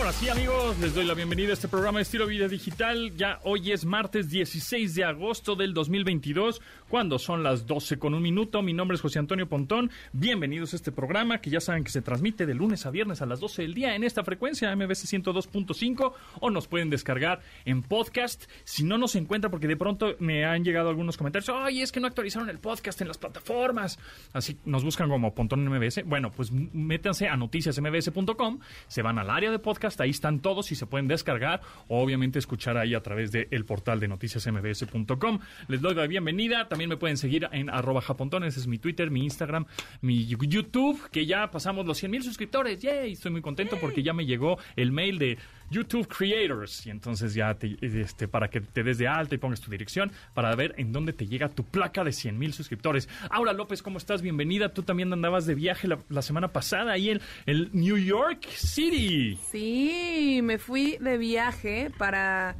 Ahora sí, amigos, les doy la bienvenida a este programa de Estilo Vida Digital. Ya hoy es martes 16 de agosto del 2022, cuando son las 12 con un minuto. Mi nombre es José Antonio Pontón. Bienvenidos a este programa que ya saben que se transmite de lunes a viernes a las 12 del día en esta frecuencia MBC 102.5 o nos pueden descargar en podcast. Si no nos encuentra, porque de pronto me han llegado algunos comentarios, ay, es que no actualizaron el podcast en las plataformas. Así nos buscan como Pontón MBS. Bueno, pues métanse a noticiasmbs.com, se van al área de podcast ahí están todos y se pueden descargar o obviamente escuchar ahí a través del portal de noticiasmbs.com. Les doy la bienvenida, también me pueden seguir en arroba japontones, es mi Twitter, mi Instagram, mi YouTube, que ya pasamos los 100 mil suscriptores, yay, estoy muy contento porque ya me llegó el mail de YouTube Creators y entonces ya te, este, para que te des de alta y pongas tu dirección para ver en dónde te llega tu placa de 100 mil suscriptores. Aura López, ¿cómo estás? Bienvenida. Tú también andabas de viaje la, semana pasada ahí en el New York City. Sí, me fui de viaje para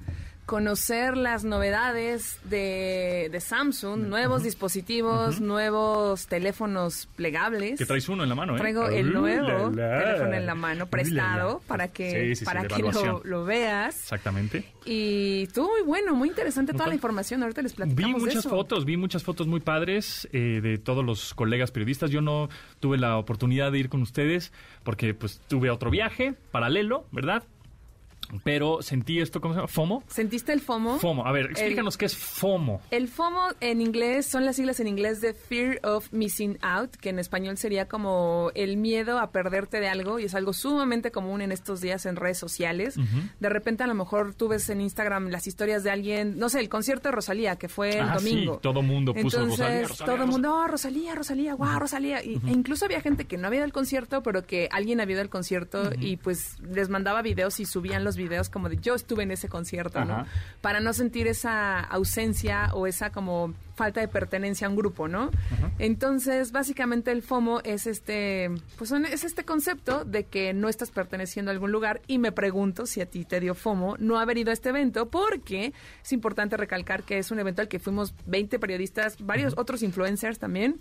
conocer las novedades de, Samsung, nuevos dispositivos, nuevos teléfonos plegables. Que traes uno en la mano, ¿eh? Traigo el nuevo teléfono en la mano, prestado, para que, para que lo, veas. Exactamente. Y estuvo muy bueno, muy interesante toda la información. Ahorita les platicamos Vi muchas fotos, vi muchas fotos muy padres eh, de todos los colegas periodistas. Yo no tuve la oportunidad de ir con ustedes porque pues tuve otro viaje paralelo, ¿verdad? Pero sentí esto, ¿cómo se llama? ¿FOMO? ¿Sentiste el FOMO? FOMO. A ver, explícanos qué es FOMO. El FOMO en inglés son las siglas en inglés de Fear of Missing Out, que en español sería como el miedo a perderte de algo y es algo sumamente común en estos días en redes sociales. De repente a lo mejor tú ves en Instagram las historias de alguien, no sé, el concierto de Rosalía, que fue el ah, domingo. Sí, todo mundo puso Rosalía, Todo el mundo, oh, Rosalía, Rosalía, wow, Rosalía. Y, E incluso había gente que no había ido al concierto, pero que alguien había ido al concierto y pues les mandaba videos y subían los videos como de yo estuve en ese concierto, ¿no? Para no sentir esa ausencia o esa como falta de pertenencia a un grupo, ¿no? Entonces, básicamente el FOMO es este, pues es este concepto de que no estás perteneciendo a algún lugar y me pregunto si a ti te dio FOMO no haber ido a este evento porque es importante recalcar que es un evento al que fuimos 20 periodistas, varios otros influencers también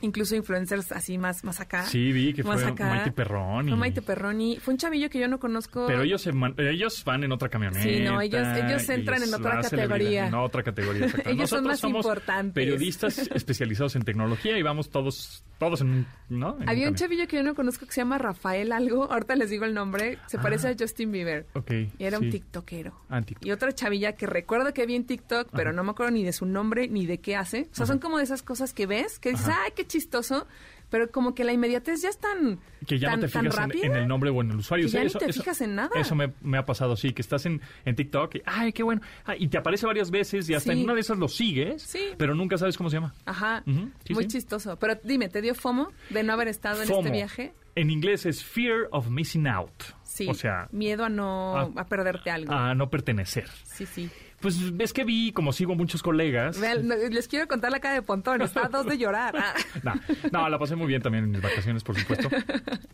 incluso influencers así más, más acá. Sí, vi que fue Maite Perroni. Fue Maite Perroni. Fue un chavillo que yo no conozco. Pero ellos, ellos van en otra camioneta. Sí, no, ellos, ellos entran en otra categoría. En otra categoría, ellos son más somos importantes. periodistas especializados en tecnología y vamos todos todos en, ¿no? Había un chavillo que yo no conozco que se llama Rafael algo, ahorita les digo el nombre, se parece a ah. Justin Bieber. Ok. Y era un tiktokero. Ah, y otra chavilla que recuerdo que vi en TikTok, pero no me acuerdo ni de su nombre ni de qué hace. O sea, son como de esas cosas que ves, que dices, ay, qué chistoso, pero como que la inmediatez ya es tan que ya no te fijas en, el nombre o en el usuario. ya eso, te fijas en nada. Eso me, ha pasado, sí, que estás en, en TikTok y, ay, qué bueno. Ah, y te aparece varias veces y hasta en una de esas lo sigues, pero nunca sabes cómo se llama. Ajá, muy chistoso. Pero dime, ¿te dio FOMO de no haber estado en este viaje? En inglés es Fear of Missing Out. Sí, o sea, miedo a no a, perderte algo. A no pertenecer. Sí, sí. Pues ves que vi, como sigo muchos colegas. les quiero contar la cara de Pontón, está a dos de llorar. no, no, la pasé muy bien también en mis vacaciones, por supuesto,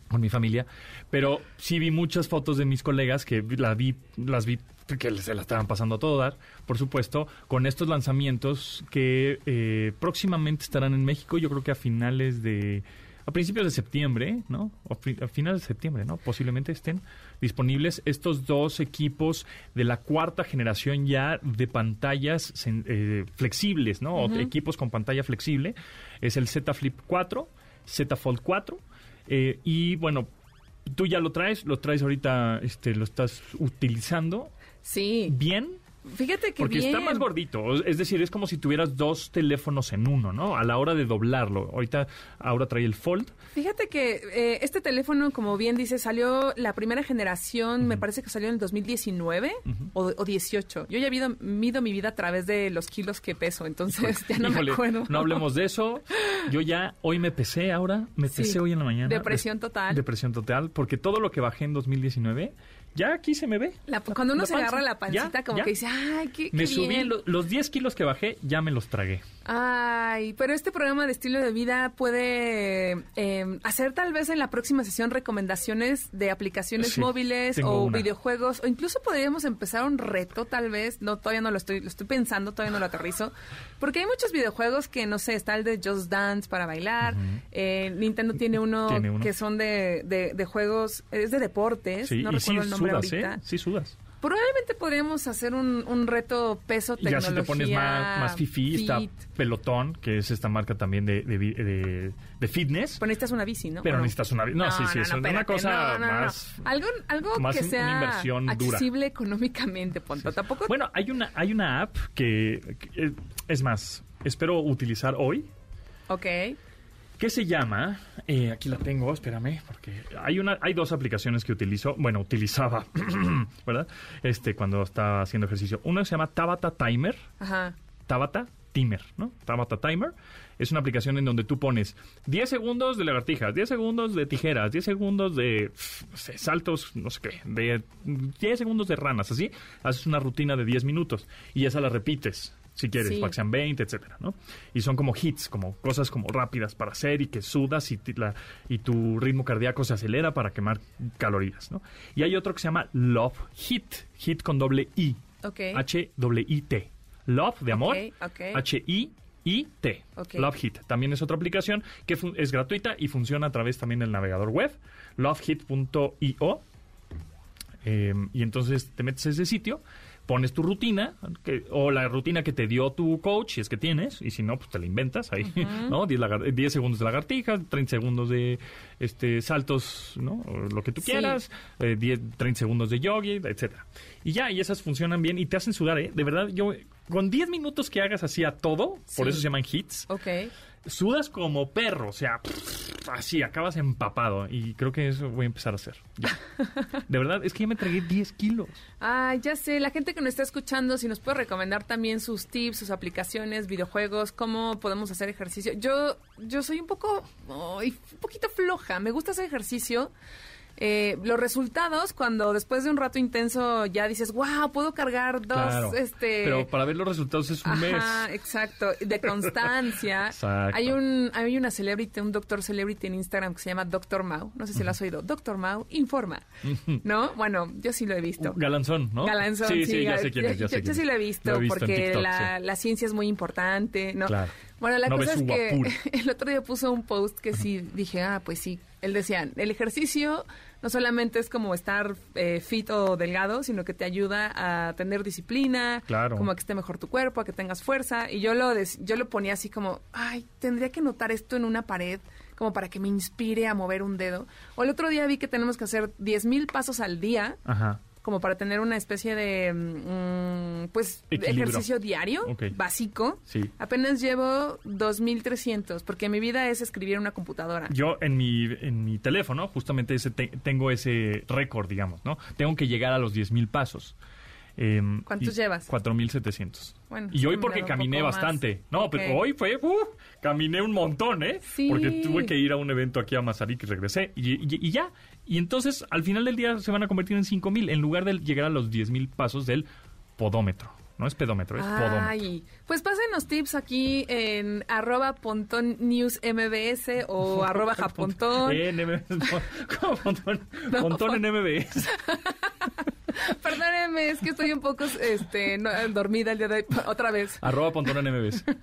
con mi familia. Pero sí vi muchas fotos de mis colegas que la vi, las vi que se la estaban pasando a todo dar, por supuesto, con estos lanzamientos que eh, próximamente estarán en México, yo creo que a finales de a principios de septiembre, ¿no? A finales de septiembre, ¿no? Posiblemente estén disponibles estos dos equipos de la cuarta generación ya de pantallas eh, flexibles, ¿no? Equipos con pantalla flexible. Es el Z Flip 4, Z Fold 4. Eh, y bueno, tú ya lo traes, lo traes ahorita, este, lo estás utilizando. Sí. Bien Fíjate que Porque está más gordito, es decir, es como si tuvieras dos teléfonos en uno, ¿no? A la hora de doblarlo. Ahorita ahora trae el Fold. Fíjate que eh, este teléfono, como bien dice, salió la primera generación, me parece que salió en el 2019 o, 18. Yo ya mido, mido mi vida a través de los kilos que peso, entonces ya no me acuerdo. No hablemos de eso. Yo ya hoy me pesé ahora, me pesé hoy en la mañana. Depresión total. Depresión total, porque todo lo que bajé en 2019 ya aquí se me ve. cuando uno se agarra la pancita, como que dice, ay, qué, Me subí, los 10 kilos que bajé, ya me los tragué. Ay, pero este programa de estilo de vida puede eh, hacer tal vez en la próxima sesión recomendaciones de aplicaciones Sí, móviles o una. videojuegos o incluso podríamos empezar un reto tal vez. No, todavía no lo estoy, lo estoy pensando, todavía no lo aterrizo. Porque hay muchos videojuegos que, no sé, está el de Just Dance para bailar. eh, Nintendo tiene uno, Tiene uno. que son de, de- de juegos, es de deportes. Sí, no y sí recuerdo el nombre sudas, ahorita. ¿eh? Sí sudas. Probablemente podríamos hacer un, un reto peso Y ya tecnología. si te pones más, más fifí, está. Pelotón, que es esta marca también de, de, de- de fitness. Pero necesitas una bici, ¿no? Pero ¿O no? necesitas una bici. No, sí, sí, es una espérate, cosa no, no, no, no. más- Algo, algo más que una sea inversión dura. accesible económicamente, Ponto. Tampoco... Bueno, hay una, hay una app que, que, es más, espero utilizar hoy, Ok. Que se llama, eh, aquí la tengo, espérame, porque hay una, hay dos aplicaciones que utilizo, bueno, utilizaba, ¿verdad? Este, cuando estaba haciendo ejercicio. Una se llama Tabata Timer, Ajá. Tabata Timer, ¿no? Tabata Timer es una aplicación en donde tú pones 10 segundos de lagartijas, 10 segundos de tijeras, 10 segundos de pf, no sé, saltos, no sé qué, de 10 segundos de ranas, así. Haces una rutina de 10 minutos y esa la repites. Si quieres, Sí. para que sean 20, etcétera, ¿no? Y son como hits, como cosas como rápidas para hacer y que sudas y, la- y tu ritmo cardíaco se acelera para quemar calorías, ¿no? Y hay otro que se llama Love Hit, hit con doble I. Ok. H-I-T. Love, de amor. Ok, ok. H-I-I-T. Ok. Love Hit. También es otra aplicación que es gratuita y funciona a través también del navegador web. lovehit.io. Eh, y entonces te metes a ese sitio, pones tu rutina, que- o la rutina que te dio tu coach, si es que tienes, y si no, pues te la inventas ahí, ¿no? 10, lagar- 10 segundos de lagartijas, 30 segundos de este saltos, ¿no? O lo que tú Sí. quieras, eh, 10, 30 segundos de yogi, etcétera. Y ya, y esas funcionan bien y te hacen sudar, ¿eh? De verdad, yo, con 10 minutos que hagas así a todo, por Sí. eso se llaman hits, Ok. Sudas como perro, o sea, así, acabas empapado. Y creo que eso voy a empezar a hacer. ya. De verdad, es que ya me tragué 10 kilos. Ay, ya sé, la gente que nos está escuchando, si nos puede recomendar también sus tips, sus aplicaciones, videojuegos, cómo podemos hacer ejercicio. Yo, yo soy un poco, un poquito floja, me gusta hacer ejercicio. Eh, los resultados, cuando después de un rato intenso ya dices, wow, puedo cargar dos, Claro. este... Pero para ver los resultados es un mes. Exacto, de constancia. Exacto. Hay un hay una celebrity, un doctor celebrity en Instagram que se llama Doctor Mau, no sé si lo has oído. Doctor Mau informa. ¿No? Bueno, yo sí lo he visto. Galanzón, ¿no? Galanzón, sí, sí, sí, ya sé quién es, ya yo, sé yo sí lo he visto, Lo he visto en porque TikTok, la, sí. la ciencia es muy importante, ¿no? Claro. Bueno, la No cosa es que el otro día puso un post que sí dije, ah, pues sí. Él decía, el ejercicio no solamente es como estar eh, fit o delgado, sino que te ayuda a tener disciplina, Claro. como a que esté mejor tu cuerpo, a que tengas fuerza. Y yo lo, des- yo lo ponía así como, ay, tendría que notar esto en una pared como para que me inspire a mover un dedo. O el otro día vi que tenemos que hacer 10.000 pasos al día Ajá. Como para tener una especie de mm, pues Equilibrio. ejercicio diario básico. Sí. Apenas llevo 2300 porque mi vida es escribir en una computadora. Yo en mi, en mi teléfono, justamente ese te- tengo ese récord, digamos, ¿no? Tengo que llegar a los 10.000 pasos. Em, ¿Cuántos llevas? 4.700. Bueno, y hoy porque caminé más. bastante. No, pero hoy fue, uh, caminé un montón, ¿eh? Sí. Porque tuve que ir a un evento aquí a Mazarik y regresé. Y, y- y ya. Y entonces, al final del día se van a convertir en 5.000 en lugar de llegar a los 10.000 pasos del podómetro. No es pedómetro, es podómetro. Ay, pues pásenos tips aquí en arroba pontón news mbs o arroba japontón. En MBS, no, ¿cómo Pontón, Pontón en MBS. Perdónenme, es que estoy un poco este, no, dormida el día de hoy. Otra vez. Arroba Pontón MBS.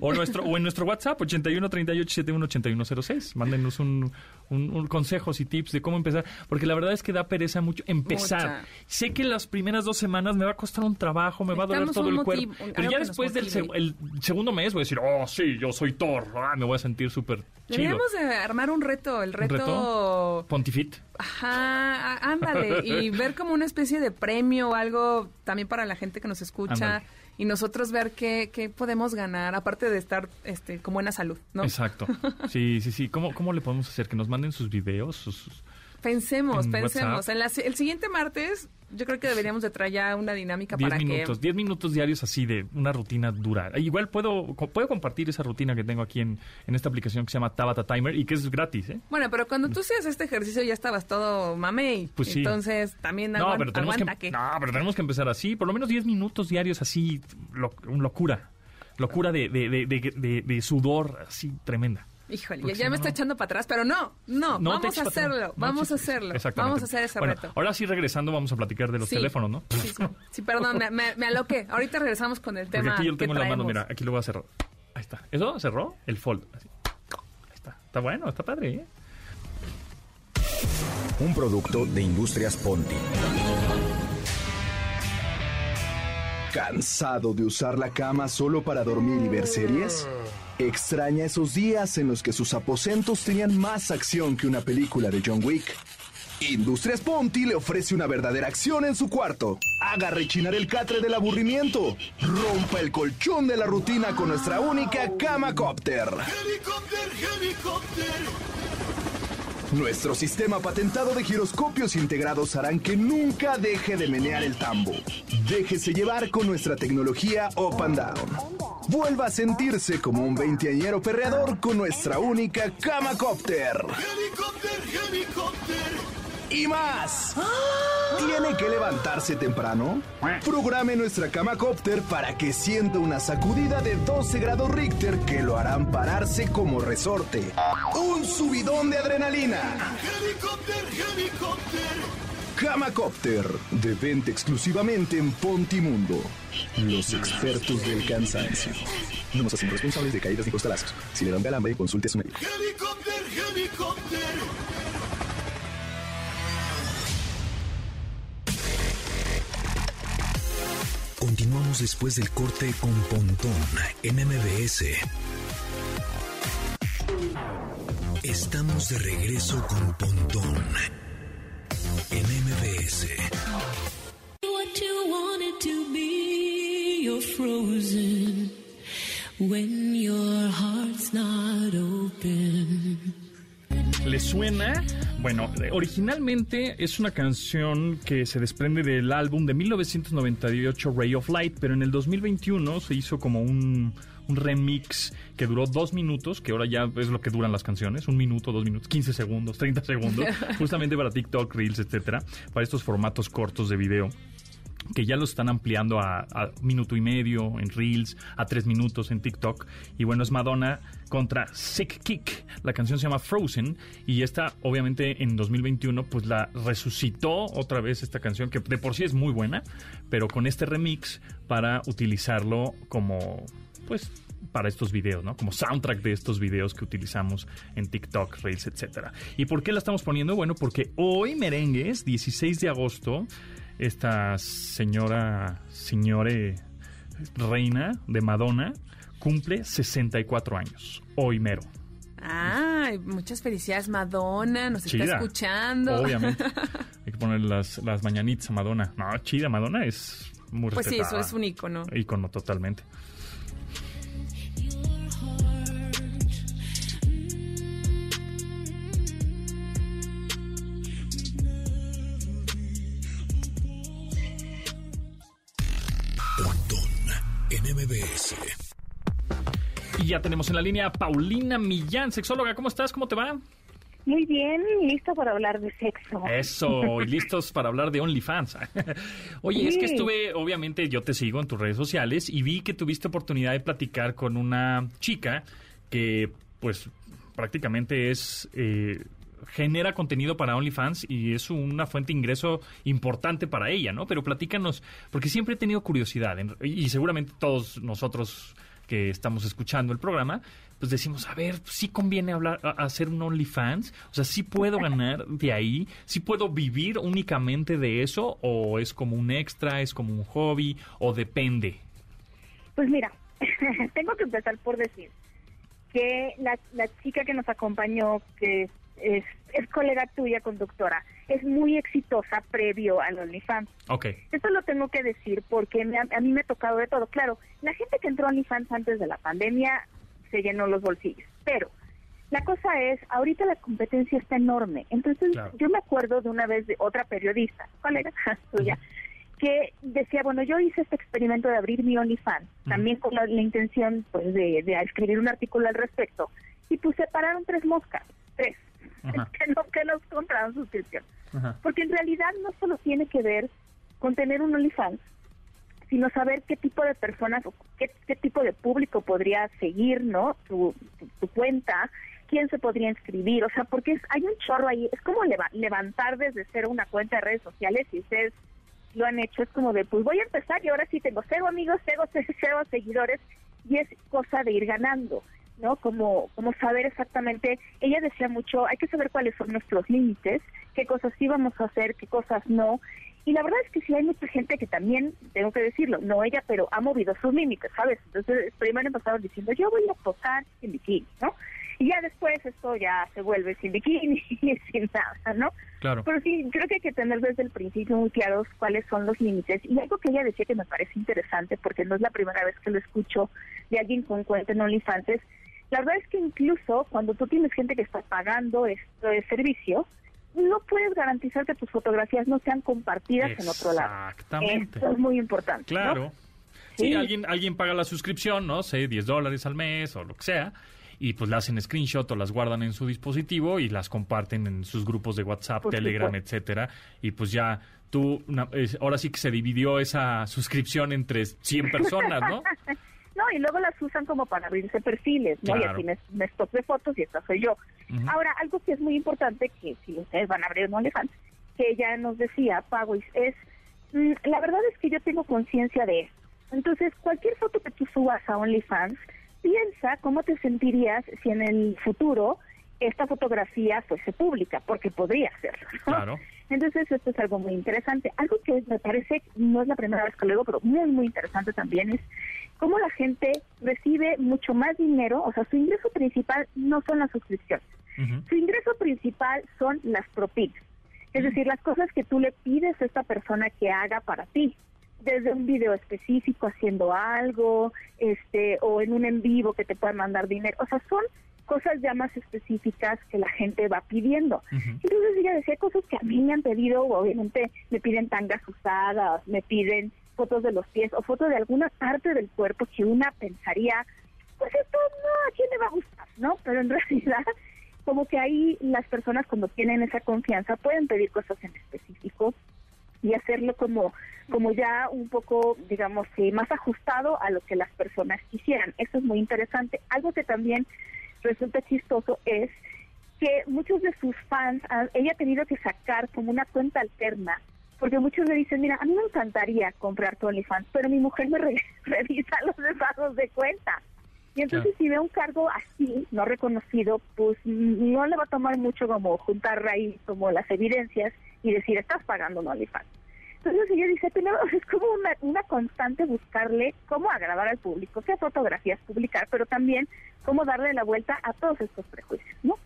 O, nuestro, o en nuestro WhatsApp, 81 38 71 8106. Mándenos un, un, un consejos y tips de cómo empezar. Porque la verdad es que da pereza mucho empezar. Mucha. Sé que las primeras dos semanas me va a costar un trabajo, me va a doler todo el cuerpo. Pero ya después del motive. seg- el segundo mes voy a decir, oh, sí, yo soy Thor. Ah, me voy a sentir súper. Deberíamos de armar un reto, el ¿Un reto... Pontifit. Ajá, ándale, y ver como una especie de premio o algo también para la gente que nos escucha Ándale. y nosotros ver qué, qué podemos ganar, aparte de estar este, con buena salud, ¿no? Exacto. Sí, sí, sí. ¿Cómo, ¿Cómo le podemos hacer? Que nos manden sus videos, sus... Pensemos, En pensemos. En la el siguiente martes yo creo que deberíamos de traer ya una dinámica 10 para minutos, que... 10 minutos diarios así de una rutina dura. E Igual puedo, puedo compartir esa rutina que tengo aquí en, en esta aplicación que se llama Tabata Timer y que es gratis, ¿eh? Bueno, pero cuando tú hacías este ejercicio ya estabas todo mamey. Pues sí. Entonces también No, aguanta, pero tenemos aguanta que... no, pero tenemos que empezar así, por lo menos 10 minutos diarios así, lo- un locura. locura de, de, de sudor así tremenda. Híjole, Porque ya, si me no, está no. echando para atrás, pero no, no, No te vamos a hacerlo, No, vamos a hacerlo, exactamente. vamos a hacer ese Bueno, reto. Ahora sí, regresando, vamos a platicar de los Sí. teléfonos, ¿no? Sí, sí, sí, perdón, me, me, me aloqué. Ahorita regresamos con el Porque tema aquí yo lo tengo en la mano, mira, aquí lo voy a cerrar. Ahí está. ¿Eso cerró? El fold. Así. Ahí está. Está bueno, está padre, ¿eh? Un producto de Industrias Ponti. ¿Cansado de usar la cama solo para dormir y ver series? ¿Extraña esos días en los que sus aposentos tenían más acción que una película de John Wick? Industrias Ponti le ofrece una verdadera acción en su cuarto. Haga rechinar el catre del aburrimiento. Rompa el colchón de la rutina con nuestra única Cama Copter. Nuestro sistema patentado de giroscopios integrados harán que nunca deje de menear el tambo. Déjese llevar con nuestra tecnología Up and Down. Vuelva a sentirse como un veinteañero perreador con nuestra única Cama Copter. Y más. ¿Tiene que levantarse temprano? Programe nuestra cama cópter para que sienta una sacudida de 12 grados Richter que lo harán pararse como resorte. Un subidón de adrenalina. Copter, de venta exclusivamente en Pontimundo. Los expertos del cansancio. No nos hacemos responsables de caídas ni costalazos. Si le dan calambre, consulte a su médico. Continuamos después del corte con Pontón en MBS. Estamos de regreso con Pontón en MBS. What you wanted to be, you're frozen when your heart's not open. ¿Le suena? Bueno, originalmente es una canción que se desprende del álbum de 1998 Ray of Light, pero en el 2021 se hizo como un, un remix que duró dos minutos, que ahora ya es lo que duran las canciones, un minuto, dos minutos, 15 segundos, 30 segundos, justamente para TikTok, Reels, etcétera, para estos formatos cortos de video que ya lo están ampliando a, a minuto y medio en Reels, a tres minutos en TikTok. Y bueno, es Madonna contra Sick Kick. La canción se llama Frozen y esta, obviamente, en 2021, pues la resucitó otra vez esta canción, que de por sí es muy buena, pero con este remix para utilizarlo como, pues, para estos videos, ¿no? Como soundtrack de estos videos que utilizamos en TikTok, Reels, etcétera. ¿Y por qué la estamos poniendo? Bueno, porque hoy merengues, 16 de agosto, esta señora, señore reina de Madonna, cumple 64 años. Hoy mero. Ay, muchas felicidades, Madonna, nos está Chida. escuchando. Obviamente. Hay que poner las, las mañanitas a Madonna. No, chida, Madonna es muy Pues sí, eso es un ícono. Ícono totalmente. MBS. Y ya tenemos en la línea a Paulina Millán, sexóloga. ¿Cómo estás? ¿Cómo te va? Muy bien, listo para hablar de sexo. Eso, y listos para hablar de OnlyFans. Oye, es que estuve, obviamente, yo te sigo en tus redes sociales y vi que tuviste oportunidad de platicar con una chica que, pues, prácticamente es. eh, genera contenido para OnlyFans y es una fuente de ingreso importante para ella, ¿no? Pero platícanos, porque siempre he tenido curiosidad, en- y seguramente todos nosotros que estamos escuchando el programa, pues decimos, a ver, sí conviene hablar, a- hacer un OnlyFans, o sea, sí puedo ganar de ahí, sí puedo vivir únicamente de eso, o es como un extra, es como un hobby, o depende. Pues mira, tengo que empezar por decir que la, la chica que nos acompañó, que es, es, colega tuya, conductora, es muy exitosa previo al OnlyFans. Ok, Esto lo tengo que decir porque me a mí me ha tocado de todo. Claro, la gente que entró a OnlyFans antes de la pandemia se llenó los bolsillos, pero la cosa es, ahorita la competencia está enorme. Entonces, Claro. yo me acuerdo de una vez de otra periodista, colega tuya, que decía, bueno, yo hice este experimento de abrir mi OnlyFans, también con la, la intención pues de, de escribir un artículo al respecto, y pues separaron tres moscas, tres. Que no, que nos compraron suscripción. Ajá. Porque en realidad no solo tiene que ver con tener un OnlyFans, sino saber qué tipo de personas o qué, qué tipo de público podría seguir, ¿no? Tu, tu, tu cuenta, quién se podría inscribir, o sea, porque es- hay un chorro ahí, es como leva- levantar desde cero una cuenta de redes sociales y ustedes lo han hecho, es como de, pues voy a empezar y ahora sí tengo cero amigos, cero, cero seguidores y es cosa de ir ganando, ¿no? Como, como saber exactamente, ella decía mucho, hay que saber cuáles son nuestros límites, qué cosas sí vamos a hacer, qué cosas no. Y la verdad es que sí hay mucha gente que también, tengo que decirlo, no ella, pero ha movido sus límites, ¿sabes? Entonces, primero empezaron diciendo, yo voy a posar sin bikini, ¿no? Y ya después esto ya se vuelve sin bikini y sin nada, ¿no? Claro. Pero sí, creo que hay que tener desde el principio muy claros cuáles son los límites. Y algo que ella decía que me parece interesante, porque no es la primera vez que lo escucho de alguien con cuenta en OnlyFans, la verdad es que incluso cuando tú tienes gente que está pagando este servicio, no puedes garantizar que tus fotografías no sean compartidas en otro lado. Exactamente. Esto es muy importante. ¿no? Claro. Sí, Sí. alguien, alguien paga la suscripción, no sé, 10 dólares al mes o lo que sea, y pues le hacen screenshot o las guardan en su dispositivo y las comparten en sus grupos de WhatsApp, Por Telegram, supuesto. etcétera, y pues ya tú, una- ahora sí que se dividió esa suscripción entre 100 personas, ¿no? No, y luego las usan como para abrirse perfiles, ¿no? Y aquí me, me stop de fotos y esta soy yo. Ahora, algo que es muy importante, que si ustedes van a abrir un OnlyFans, que ella nos decía, Pawis, es, mm, la verdad es que yo tengo conciencia de esto. Entonces, cualquier foto que tú subas a OnlyFans, piensa cómo te sentirías si en el futuro esta fotografía fuese pública, porque podría. Claro. Entonces, esto es algo muy interesante. Algo que me parece, no es la primera vez que lo digo, pero muy, muy interesante también es cómo la gente recibe mucho más dinero, o sea, su ingreso principal no son las suscripciones. Su ingreso principal son las propinas. Es decir, las cosas que tú le pides a esta persona que haga para ti. Desde un video específico haciendo algo, este, o en un en vivo que te puedan mandar dinero. O sea, son cosas ya más específicas que la gente va pidiendo. Ujú. Entonces ella decía cosas que a mí me han pedido, obviamente me piden tangas usadas, me piden fotos de los pies o fotos de alguna parte del cuerpo que una pensaría, pues esto no, ¿a quién le va a gustar? ¿No? Pero en realidad, como que ahí las personas cuando tienen esa confianza pueden pedir cosas en específico y hacerlo como como ya un poco, digamos, eh, más ajustado a lo que las personas quisieran. Eso es muy interesante. Algo que también resulta chistoso es que muchos de sus fans, ella ha tenido que sacar como una cuenta alterna, porque muchos le dicen, mira, a mí me encantaría comprar tu OnlyFans, pero mi mujer me re- revisa los estados de cuenta. Y entonces Claro. si ve un cargo así, no reconocido, pues mm, no le va a tomar mucho como juntar ahí como las evidencias y decir, estás pagando un OnlyFans. Entonces ella dice, primero es como una, una constante buscarle cómo agradar al público, qué fotografías publicar, pero también cómo darle la vuelta a todos estos prejuicios, ¿no?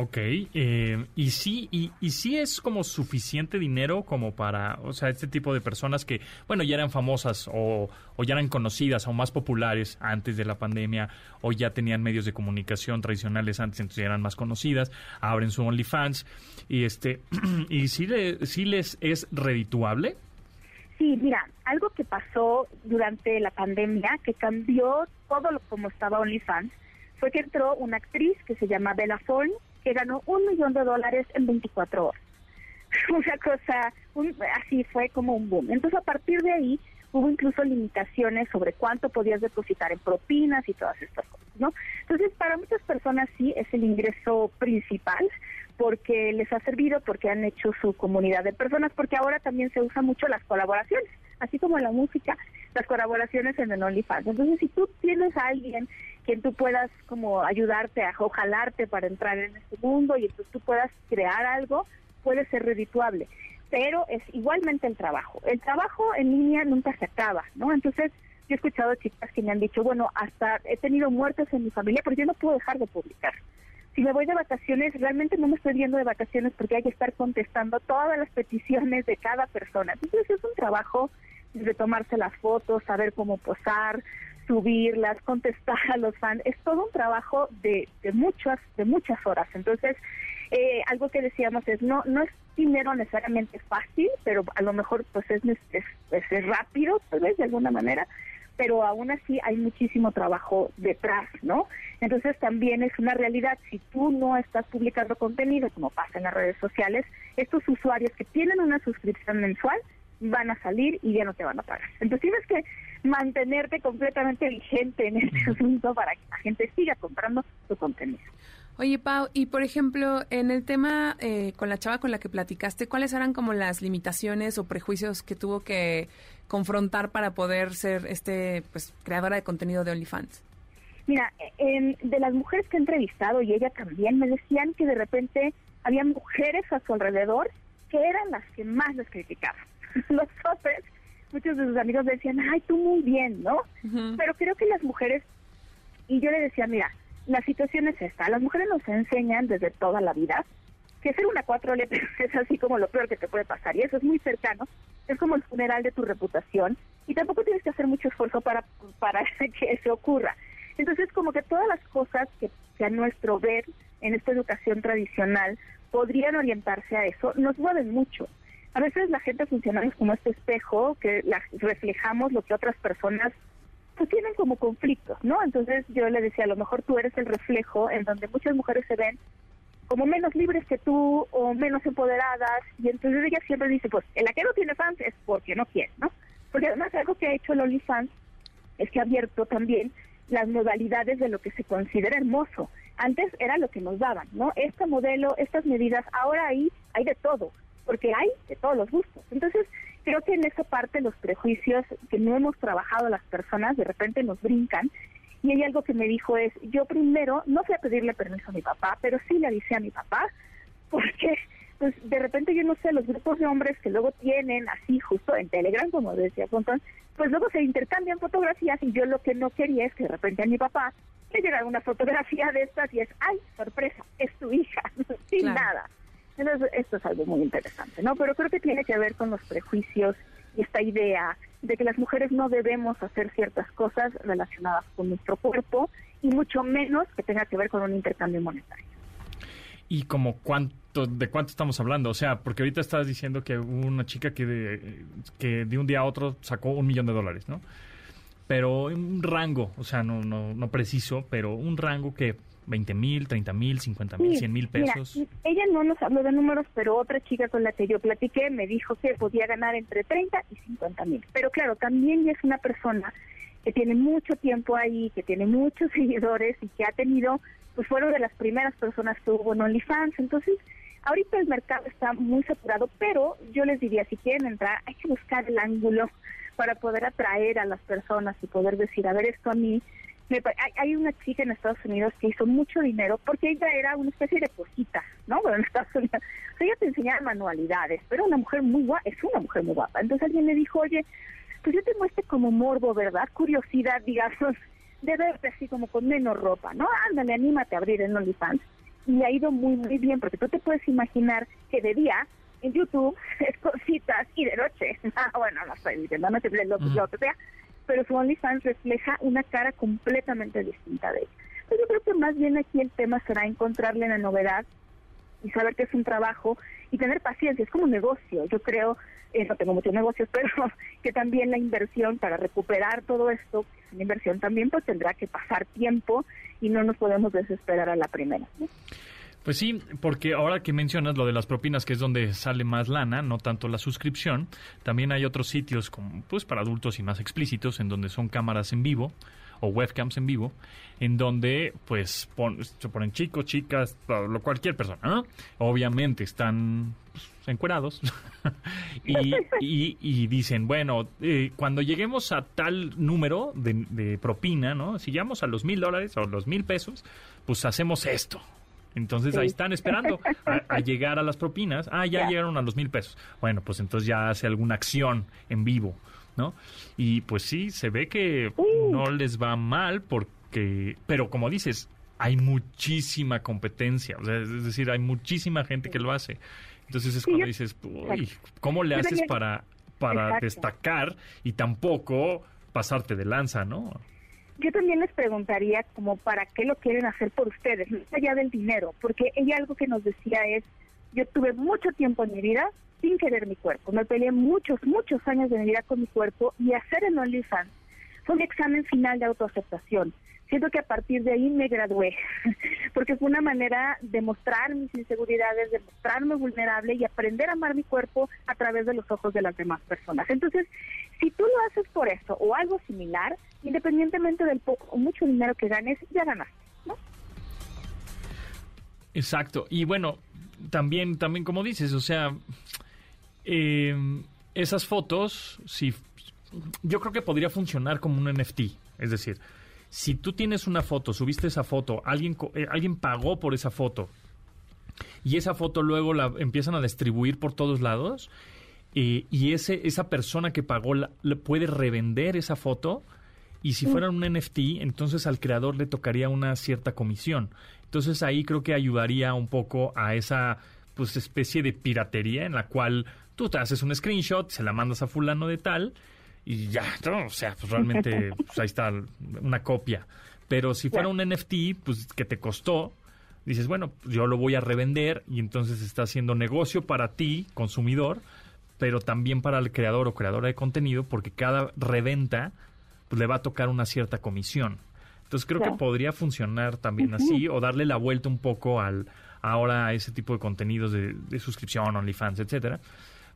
Ok, eh, y sí, y, y sí es como suficiente dinero como para, o sea, este tipo de personas que, bueno, ya eran famosas o, o ya eran conocidas o más populares antes de la pandemia o ya tenían medios de comunicación tradicionales antes, entonces ya eran más conocidas, abren su OnlyFans y este, y sí, le, sí les es redituable. Sí, mira, algo que pasó durante la pandemia que cambió todo lo como estaba OnlyFans fue que entró una actriz que se llama Bella Thorne que ganó un millón de dólares en 24 horas. Una cosa, así fue como un boom. Entonces a partir de ahí hubo incluso limitaciones sobre cuánto podías depositar en propinas y todas estas cosas, ¿no? Entonces para muchas personas sí es el ingreso principal porque les ha servido, porque han hecho su comunidad de personas, porque ahora también se usan mucho las colaboraciones, así como la música, las colaboraciones en el OnlyFans. Entonces, si tú tienes a alguien quien tú puedas como ayudarte a, o jalarte para entrar en este mundo y entonces tú puedas crear algo, puede ser redituable. Pero es igualmente el trabajo. El trabajo en línea nunca se acaba, ¿no? Entonces, yo he escuchado chicas que me han dicho, bueno, hasta he tenido muertes en mi familia, pero yo no puedo dejar de publicar si me voy de vacaciones, realmente no me estoy yendo de vacaciones porque hay que estar contestando todas las peticiones de cada persona. Entonces es un trabajo de tomarse las fotos, saber cómo posar, subirlas, contestar a los fans. Es todo un trabajo de, de muchas, de muchas horas. Entonces, eh, algo que decíamos es no, no es dinero necesariamente fácil, pero a lo mejor pues es, es, es- rápido, tal vez de alguna manera, pero aún así hay muchísimo trabajo detrás, ¿no? Entonces también es una realidad, si tú no estás publicando contenido, como pasa en las redes sociales, estos usuarios que tienen una suscripción mensual van a salir y ya no te van a pagar. Entonces tienes que mantenerte completamente vigente en este asunto para que la gente siga comprando tu contenido. Oye, Pau, y por ejemplo, en el tema eh, con la chava con la que platicaste, ¿cuáles eran como las limitaciones o prejuicios que tuvo que confrontar para poder ser este pues creadora de contenido de OnlyFans? Mira, en- de las mujeres que he entrevistado y ella también me decían que de repente había mujeres a su alrededor que eran las que más les criticaban. Los hombres, muchos de sus amigos decían, ay, tú muy bien, ¿no? Pero creo que las mujeres, y yo le decía, mira, la situación es esta, las mujeres nos enseñan desde toda la vida que ser una cuatro letras es así como lo peor que te puede pasar y eso es muy cercano, es como el funeral de tu reputación y tampoco tienes que hacer mucho esfuerzo para, para que eso ocurra. Entonces como que todas las cosas que, que a nuestro ver en esta educación tradicional podrían orientarse a eso, nos mueven mucho. A veces la gente funcionamos como este espejo que reflejamos lo que otras personas pues tienen como conflictos, ¿no? Entonces yo le decía, a lo mejor tú eres el reflejo en donde muchas mujeres se ven como menos libres que tú o menos empoderadas y entonces ella siempre dice, pues en la que no tiene fans es porque no quiere, ¿no? Porque además algo que ha hecho el OnlyFans es que ha abierto también las modalidades de lo que se considera hermoso. Antes era lo que nos daban, ¿no? Este modelo, estas medidas, ahora ahí hay de todo, porque hay de todos los gustos. Entonces, creo que en esa parte los prejuicios que no hemos trabajado las personas de repente nos brincan. Y hay algo que me dijo es, yo primero no fui a pedirle permiso a mi papá, pero sí le avisé a mi papá, porque pues de repente yo no sé, los grupos de hombres que luego tienen así justo en Telegram, como decía Pontón, pues luego se intercambian fotografías y yo lo que no quería es que de repente a mi papá le llegara una fotografía de estas y es, ay, sorpresa, es tu hija, sin Claro. nada. Entonces, esto es algo muy interesante, ¿no? Pero creo que tiene que ver con los prejuicios y esta idea de que las mujeres no debemos hacer ciertas cosas relacionadas con nuestro cuerpo y mucho menos que tenga que ver con un intercambio monetario. ¿Y como cuánto, de cuánto estamos hablando? O sea, porque ahorita estabas diciendo que hubo una chica que de, que de un día a otro sacó un millón de dólares, ¿no? Pero un rango, o sea, no, no, no preciso, pero un rango que 20 mil, 30 mil, 50 mil, Sí, 100 mil mira, pesos. ella no nos habló de números, pero otra chica con la que yo platiqué me dijo que podía ganar entre 30 y 50 mil. Pero claro, también es una persona que tiene mucho tiempo ahí, que tiene muchos seguidores y que ha tenido, pues fueron de las primeras personas que hubo en OnlyFans. Entonces, ahorita el mercado está muy saturado, pero yo les diría, si quieren entrar, hay que buscar el ángulo para poder atraer a las personas y poder decir, a ver, esto a mí hay, una chica en Estados Unidos que hizo mucho dinero porque ella era una especie de cosita, ¿no? Bueno, en Estados Unidos. O sea, ella te enseñaba manualidades, pero una mujer muy guapa, es una mujer muy guapa. Entonces alguien le dijo, oye, pues yo tengo este como morbo, ¿verdad? Curiosidad, digamos, de verte así como con menos ropa, ¿no? Ándale, anímate a abrir en OnlyFans. Y ha ido muy, muy bien, porque tú te puedes imaginar que de día en YouTube es cositas y de noche, ah, bueno, no estoy diciendo, no te lo, lo que sea, pero su OnlyFans refleja una cara completamente distinta de ella. Pues yo creo que más bien aquí el tema será encontrarle la novedad y saber que es un trabajo y tener paciencia, es como un negocio. Yo creo, eh, no tengo muchos negocios, pero que también la inversión para recuperar todo esto, que es una inversión también, pues tendrá que pasar tiempo y no nos podemos desesperar a la primera. Pues sí, porque ahora que mencionas lo de las propinas, que es donde sale más lana, no tanto la suscripción, también hay otros sitios como, pues para adultos y más explícitos, en donde son cámaras en vivo o webcams en vivo, en donde pues pon- se ponen chicos, chicas, lo- cualquier persona, ¿no? Obviamente están pues, encuerados y, dicen, bueno, eh, cuando lleguemos a tal número de, de propina, ¿no? Si llegamos a los mil dólares o los mil pesos, pues hacemos esto. Entonces ahí están esperando a, a llegar a las propinas. Ah, ya Ya. llegaron a los mil pesos. Bueno, pues entonces ya hace alguna acción en vivo, ¿no? Y pues sí, se ve que no les va mal porque, pero como dices, hay muchísima competencia, o sea, es decir, hay muchísima gente que lo hace. Entonces es Sí, cuando yo- dices, uy, ¿cómo le haces para, para Exacto. destacar y tampoco pasarte de lanza, ¿no? Yo también les preguntaría como para qué lo quieren hacer por ustedes, más allá del dinero, porque ella algo que nos decía es, yo tuve mucho tiempo en mi vida sin querer mi cuerpo, me peleé muchos, muchos años de mi vida con mi cuerpo y hacer el OnlyFans fue un examen final de autoaceptación, siento que a partir de ahí me gradué, porque fue una manera de mostrar mis inseguridades, de mostrarme vulnerable y aprender a amar mi cuerpo a través de los ojos de las demás personas. Entonces, si tú lo haces por eso o algo similar, independientemente del poco o mucho dinero que ganes, ya ganaste, ¿no? Exacto. Y bueno, también, también como dices, o sea, eh, esas fotos, si yo creo que podría funcionar como un NFT. Es decir, si tú tienes una foto, subiste esa foto, alguien, eh, alguien pagó por esa foto y esa foto luego la empiezan a distribuir por todos lados eh, y ese, esa persona que pagó la, puede revender esa foto y si fuera un NFT, entonces al creador le tocaría una cierta comisión. Entonces ahí creo que ayudaría un poco a esa pues especie de piratería en la cual tú te haces un screenshot, se la mandas a fulano de tal y ya, o sea, pues realmente pues ahí está una copia. Pero si fuera un NFT, pues que te costó, dices, bueno, yo lo voy a revender y entonces está haciendo negocio para ti, consumidor, pero también para el creador o creadora de contenido, porque cada reventa pues, le va a tocar una cierta comisión. Entonces creo que podría funcionar también así o darle la vuelta un poco al ahora a ese tipo de contenidos de, de suscripción, OnlyFans, etcétera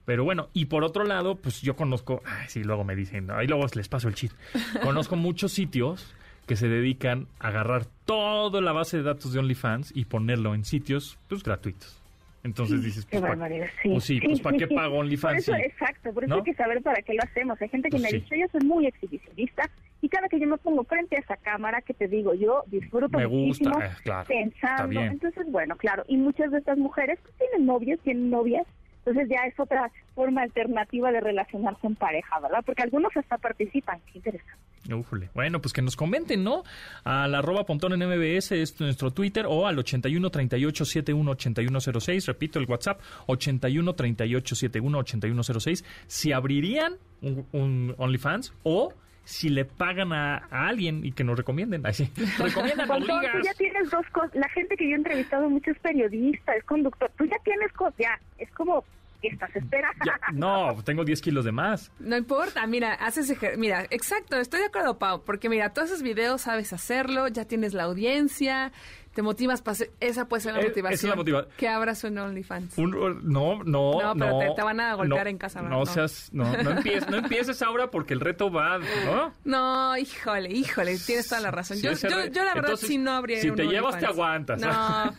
pero bueno, y por otro lado, pues yo conozco, ay, sí, luego me dicen, ahí luego les paso el chiste. conozco muchos sitios que se dedican a agarrar toda la base de datos de OnlyFans y ponerlo en sitios pues gratuitos. Entonces dices, pues, ¿para, sí. Pues, sí, pues, ¿para qué pago OnlyFans? Por eso, exacto, por eso hay que saber para qué lo hacemos. Hay gente que me pues dicho, yo soy muy exhibicionista y cada que yo me pongo frente a esa cámara, que te digo, yo disfruto me muchísimo gusta, eh, claro, pensando. Entonces, bueno, claro, y muchas de estas mujeres pues, tienen novios, tienen novias, entonces ya es otra forma alternativa de relacionarse en pareja, ¿verdad? Porque algunos hasta participan. Qué interesante. Ufule. Bueno, pues que nos comenten, ¿no? Al arroba pontón en MBS es nuestro Twitter o al 81 38 71 8106. Repito, el WhatsApp 81 38 71 8106. Si abrirían un, un OnlyFans o si le pagan a, alguien y que nos recomienden. Así, recomiendan tú ya tienes dos cosas. La gente que yo he entrevistado, muchos periodistas, es conductor, tú ya tienes cosas, ya, es como ¿Qué estás esperando? no, tengo 10 kilos de más. No importa, mira, haces Mira, exacto, estoy de acuerdo, Pau, porque mira, todos esos videos sabes hacerlo, ya tienes la audiencia, te motivas para esa puede ser la motivación. Esa es la motivación. Que abras un OnlyFans. Un, no, no, no. pero te, van a golpear en casa. No, no seas, no, no empieces, no empieces ahora porque el reto va, ¿no? No, híjole, híjole, tienes toda la razón. yo, yo, yo, la verdad sí no habría Si te llevas te aguantas. No,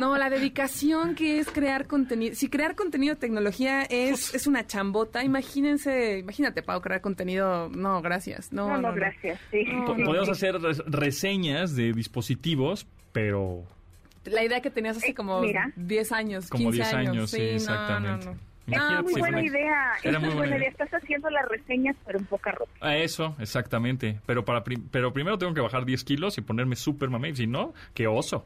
no, la dedicación que es crear contenido. Si crear contenido de tecnología es, es una chambota, imagínense, imagínate, Pau, crear contenido. No, gracias. No, no, gracias. Sí. Podemos hacer reseñas de dispositivos pero... La idea que tenías hace eh, como 10 años, como 10 años, sí, exactamente. No, muy buena idea. Era muy buena idea. Estás haciendo las reseñas, pero en poca ropa. A eso, exactamente. Pero para pero primero tengo que bajar 10 kilos y ponerme súper mamey. Si no, qué oso.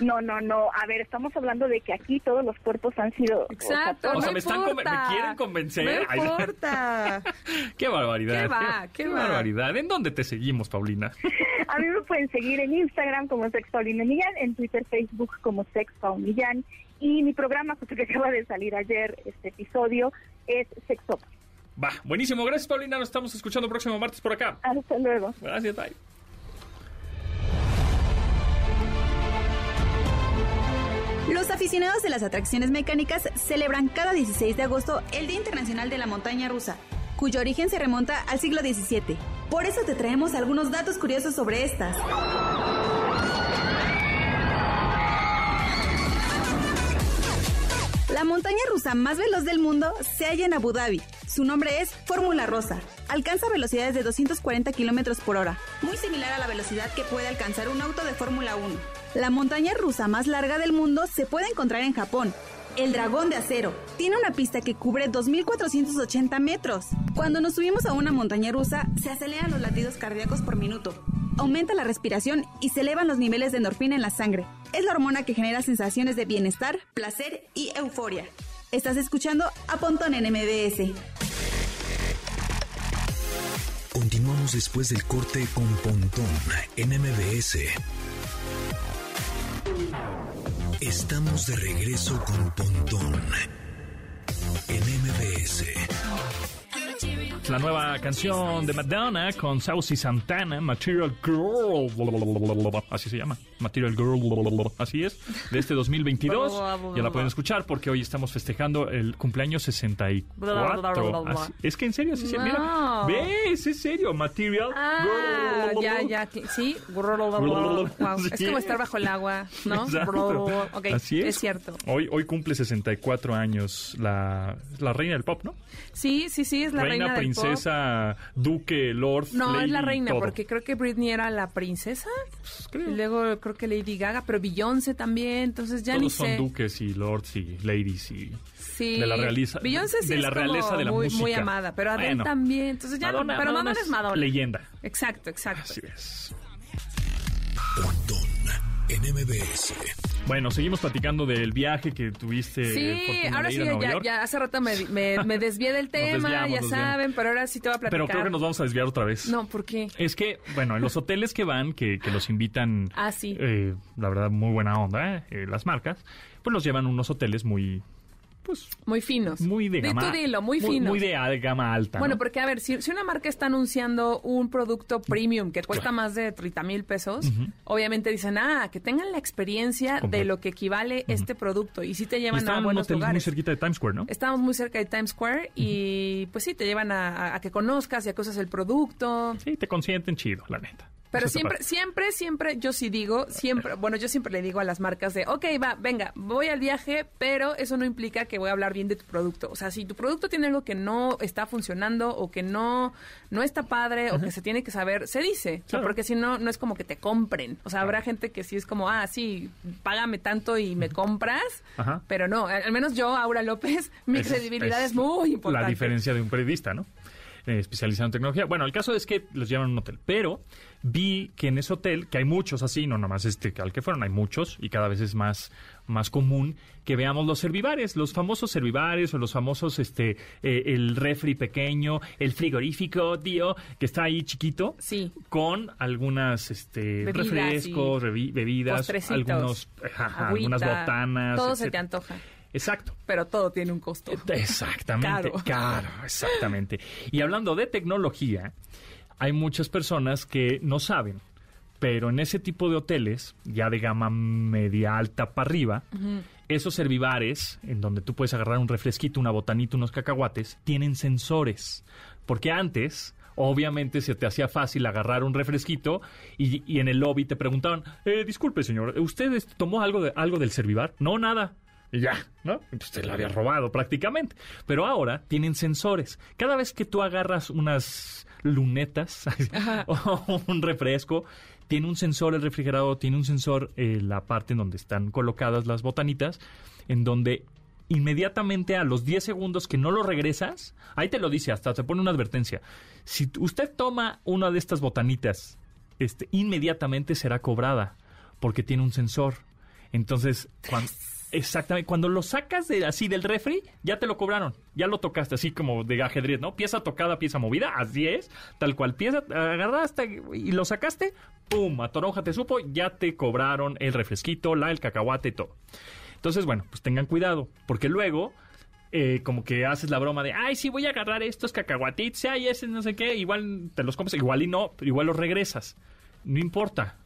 No, no, no. A ver, estamos hablando de que aquí todos los cuerpos han sido. Exacto. O sea, me, están me quieren convencer. No importa. qué barbaridad. Qué va, qué, barbaridad. ¿En dónde te seguimos, Paulina? A mí me pueden seguir en Instagram como Sex Paulina Millán, en Twitter, Facebook como Sex Millán. Y mi programa, pues, que acaba de salir ayer, este episodio, es Sexo. Va, buenísimo. Gracias, Paulina. Nos estamos escuchando el próximo martes por acá. Hasta luego. Gracias, bye. Los aficionados de las atracciones mecánicas celebran cada 16 de agosto el Día Internacional de la Montaña Rusa, cuyo origen se remonta al siglo XVII. Por eso te traemos algunos datos curiosos sobre estas. La montaña rusa más veloz del mundo se halla en Abu Dhabi. Su nombre es Fórmula Rosa. Alcanza velocidades de 240 kilómetros por hora, muy similar a la velocidad que puede alcanzar un auto de Fórmula 1. La montaña rusa más larga del mundo se puede encontrar en Japón. El Dragón de Acero tiene una pista que cubre 2.480 metros. Cuando nos subimos a una montaña rusa, se aceleran los latidos cardíacos por minuto aumenta la respiración y se elevan los niveles de endorfina en la sangre. Es la hormona que genera sensaciones de bienestar, placer y euforia. Estás escuchando a Pontón en MBS. Continuamos después del corte con Pontón en MBS. Estamos de regreso con Pontón en MBS. Es la nueva canción de Madonna con Saucy Santana, Material Girl. Así se llama. Material Girl. Así es. De este 2022. Ya la pueden escuchar porque hoy estamos festejando el cumpleaños 64. Así- es que en serio, así se mira. ¿Ves? Es serio. Material Ah, Girl. ya, ya, sí. Wow, Es como estar bajo el agua, ¿no? Exacto. Ok, Así es. es cierto. Hoy, hoy cumple 64 años la, la reina del pop, ¿no? Sí, sí, sí, es la reina, pop. princesa, duque, lord. No, es la lady, reina, todo. porque creo que Britney era la princesa. Pues, creo. Y luego creo que Lady Gaga, pero Beyoncé también, entonces ya ni Todos son sé. duques y lords y ladies y Sí. de la realeza- Beyoncé sí de es la como realeza de la muy, música. muy amada, pero Adele Bueno. también. Entonces ya no, pero Madonna, es Madonna. Leyenda. Exacto, exacto. Así es. En MBS. Bueno, seguimos platicando del viaje que tuviste. Sí, fortuna ahora sí, ir a Nueva ya, York. ya hace rato me, me, me desvié del tema, ya saben, pero ahora sí te voy a platicar. Pero creo que nos vamos a desviar otra vez. No, ¿por qué? Es que, bueno, en los hoteles que van, que, que los invitan, Ah, sí. eh, la verdad, muy buena onda, eh, eh, las marcas, pues los llevan a unos hoteles muy, pues, Muy finos. muy de gama. dilo, muy finos. Muy de gama alta. Bueno, ¿no? porque a ver, si, si una marca está anunciando un producto premium que cuesta más de 30 mil pesos, obviamente dicen, ah, que tengan la experiencia de lo que equivale este producto. Y sí te llevan a buenos hotel muy lugares. cerquita de Times Square, ¿no? Estamos muy cerca de Times Square y pues sí, te llevan a, a- a que conozcas y a que el producto. Sí, te consienten chido, la neta. Pero siempre, siempre, siempre, yo sí digo, siempre, bueno, yo siempre le digo a las marcas de, ok, va, venga, voy al viaje, pero eso no implica que voy a hablar bien de tu producto. O sea, si tu producto tiene algo que no está funcionando o que no, no está padre o que se tiene que saber, se dice. O sea, Claro. porque si no, no es como que te compren. O sea, habrá gente que sí es como, ah, sí, págame tanto y me compras, Ajá. pero no, al al menos yo, Aura López, mi Es- credibilidad es, es muy importante. La diferencia de un periodista, ¿no? Eh, especializado en tecnología. Bueno, el caso es que los llevan a un hotel, pero vi que en ese hotel, que hay muchos así, no nada más este al que fueron, hay muchos y cada vez es más, más común que veamos los servivares, los famosos servivares o los famosos, este, eh, el refri pequeño, el frigorífico, tío, que está ahí chiquito. Sí. Con algunas, este, Bebidas refrescos, bebidas, algunos, ajá, algunas botanas. Todo se te antoja, Exacto. pero todo tiene un costo. Exactamente. Caro. Caro, exactamente. Y hablando de tecnología, hay muchas personas que no saben, pero en ese tipo de hoteles, ya de gama media alta para arriba, esos servivares, en donde tú puedes agarrar un refresquito, una botanita, unos cacahuates, tienen sensores. Porque antes, obviamente, se te hacía fácil agarrar un refresquito y, y en el lobby te preguntaban, eh, disculpe, señor, ¿usted tomó algo, de, algo del servivar? No, nada. Y ya, ¿no? Pues te lo había robado prácticamente. Pero ahora tienen sensores. Cada vez que tú agarras unas lunetas o un refresco, tiene un sensor el refrigerador, tiene un sensor eh, la parte en donde están colocadas las botanitas, en donde inmediatamente a los 10 segundos que no lo regresas, ahí te lo dice, hasta te pone una advertencia. Si usted toma una de estas botanitas, este, inmediatamente será cobrada, porque tiene un sensor. Entonces, cuan- exactamente, cuando lo sacas de, así del refri, ya te lo cobraron, ya lo tocaste, así como de ajedrez, ¿no? Pieza tocada, pieza movida, así es, tal cual, pieza, agarraste y lo sacaste, ¡pum! A toronja te supo, ya te cobraron el refresquito, la, el cacahuate todo. Entonces, bueno, pues tengan cuidado, porque luego eh, como que haces la broma de, ay, sí, voy a agarrar estos cacahuatitos, ay, ese no sé qué, igual te los comes, igual y no, igual los regresas. No importa.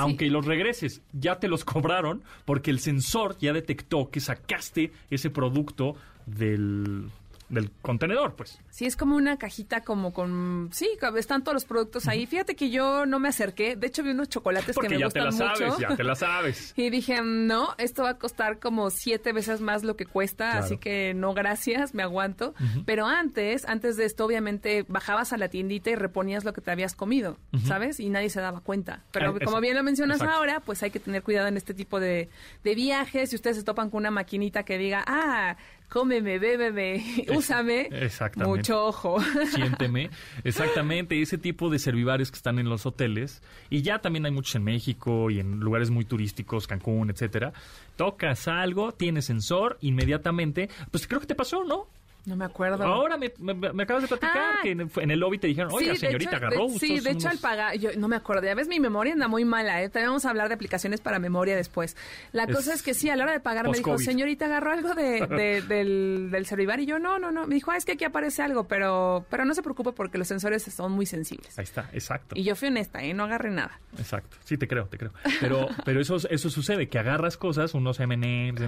Aunque los regreses, ya te los cobraron porque el sensor ya detectó que sacaste ese producto del, del contenedor, pues. Sí, es como una cajita como con... Sí, están todos los productos ahí. Fíjate que yo no me acerqué. De hecho, vi unos chocolates Porque que me ya te gustan la sabes, mucho. ya te la sabes. Y dije, no, esto va a costar como siete veces más lo que cuesta, Claro. así que no, gracias, me aguanto. Pero antes, antes de esto, obviamente, bajabas a la tiendita y reponías lo que te habías comido, ¿sabes? Y nadie se daba cuenta. Pero Ah, como eso. bien lo mencionas Exacto. ahora, pues hay que tener cuidado en este tipo de, de viajes. Si ustedes se topan con una maquinita que diga, ah, cómeme, bébeme, úsame, exactamente. mucho ojo. Siénteme. Exactamente, ese tipo de servivares que están en los hoteles. Y ya también hay muchos en México y en lugares muy turísticos, Cancún, etcétera. Tocas algo, tienes sensor, inmediatamente. Pues creo que te pasó, ¿no? No me acuerdo. Ahora me, me- me acabas de platicar Ah. que en, en el lobby te dijeron, oiga, de señorita, hecho, agarró de- Sí, de hecho, unos- al pagar, yo no me acuerdo, ya ves, mi memoria anda muy mala, ¿eh? También vamos a hablar de aplicaciones para memoria después. La Es cosa es que sí, a la hora de pagar me dijo, señorita, agarró algo de, de- del, del celular y yo, no, no, no. Me dijo, ah, es que aquí aparece algo, pero, pero no se preocupe porque los sensores son muy sensibles. Ahí está, exacto. Y yo fui honesta, ¿eh? No agarré nada. Exacto. Sí, te creo, te creo. Pero, pero eso, eso sucede, que agarras cosas, unos M&M's,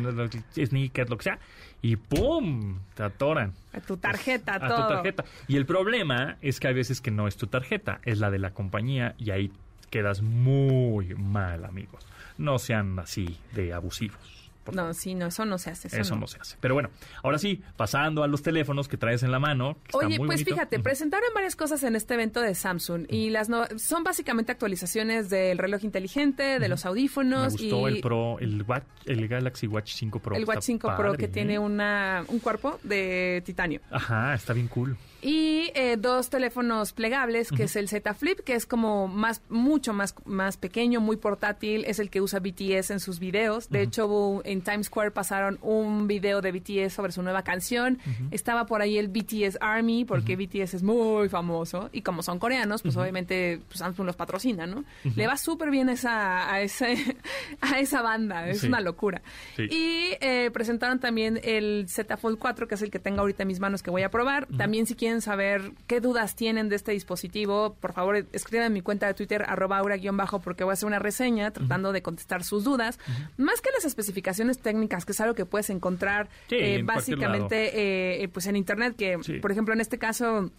sneakers, lo que sea, y ¡pum! Te atoran. A tu tarjeta, a todo. tu tarjeta. Y el problema es que hay veces que no es tu tarjeta, es la de la compañía y ahí quedas muy mal, amigos. No sean así de abusivos. No, sí, no, eso no se hace. Eso, Eso no. no se hace. Pero bueno, ahora sí, pasando a los teléfonos que traes en la mano. que está Oye, muy pues bonito. fíjate, presentaron varias cosas en este evento de Samsung y las no- son básicamente actualizaciones del reloj inteligente, de los Me audífonos gustó y el Pro, el, Watch- el Galaxy Watch 5 Pro. el Watch 5 Pro que ¿eh? tiene una, un cuerpo de titanio. Ajá, está bien cool. Y eh, dos teléfonos plegables, que es el Z Flip, que es como más, mucho más, más pequeño, muy portátil, es el que usa BTS en sus videos. De hecho, en Times Square pasaron un video de BTS sobre su nueva canción. Estaba por ahí el BTS Army, porque BTS es muy famoso. Y como son coreanos, pues obviamente pues, Samsung los patrocina, ¿no? Le va súper bien esa, a, ese, a esa banda, es Sí. una locura. Sí. Y eh, presentaron también el Z Fold 4, que es el que tengo ahorita en mis manos que voy a probar. También si quieren saber qué dudas tienen de este dispositivo, por favor escriban en mi cuenta de Twitter, arroba aura-bajo, porque voy a hacer una reseña tratando de contestar sus dudas. Más que las especificaciones técnicas, que es algo que puedes encontrar Sí, eh, en cualquier básicamente eh, pues en Internet, que Sí. por ejemplo en este caso...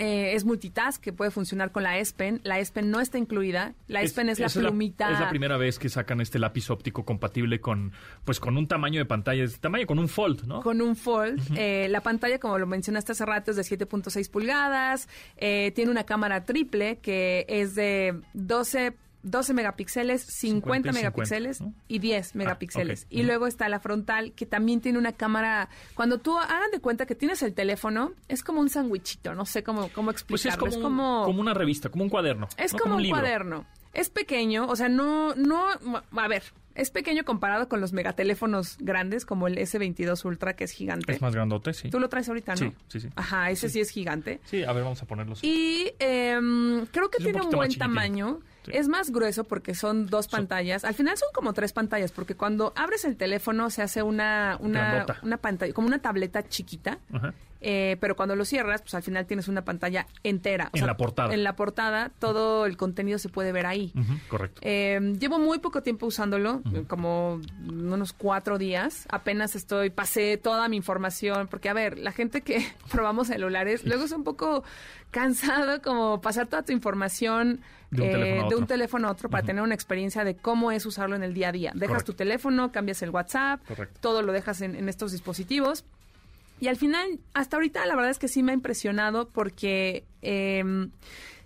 eh, es multitask que puede funcionar con la S Pen. La S Pen no está incluida. La S Pen es, la plumita. Es la, primera vez que sacan este lápiz óptico compatible con, pues, con un tamaño de pantalla, este tamaño, con un fold, ¿no? Con un fold. Eh, la pantalla, como lo mencionaste hace rato, es de 7.6 pulgadas. Eh, tiene una cámara triple que es de 12 12 megapíxeles, 50, 50 y 50, megapíxeles ¿no? y 10 megapíxeles. ok. Y luego está la frontal, que también tiene una cámara. Cuando tú hagan de cuenta que tienes el teléfono, es como un sándwichito, no sé cómo, cómo Pues es explicarlo. como, un- como una revista, como un cuaderno. Es ¿no? como, un, libro. cuaderno. Es pequeño, o sea, no, no, a ver, es pequeño comparado con los megateléfonos grandes como el S22 Ultra, que es gigante. Es más grandote, sí. Tú lo traes ahorita, ¿no? Sí, sí, sí. Ajá, ese sí, es gigante. Sí, a ver, vamos a ponerlos. Y em, creo que Es tiene un buen tamaño. Sí. Es más grueso porque son dos pantallas. Al final son como tres pantallas porque cuando abres el teléfono se hace una, una, una pantalla, como una tableta chiquita. Ajá. Eh, pero cuando lo cierras, pues al final tienes una pantalla entera. O En la portada. En la portada, todo el contenido se puede ver ahí. Correcto. Eh, llevo muy poco tiempo usándolo, como unos cuatro días. Apenas estoy, pasé toda mi información, porque a ver, la gente que probamos celulares, luego es un poco cansado como pasar toda tu información De un eh, teléfono a de otro. un teléfono a otro para tener una experiencia de cómo es usarlo en el día a día. Dejas Correcto. tu teléfono, cambias el WhatsApp, Correcto. todo lo dejas en, en estos dispositivos. Y al final, hasta ahorita, la verdad es que sí me ha impresionado porque em,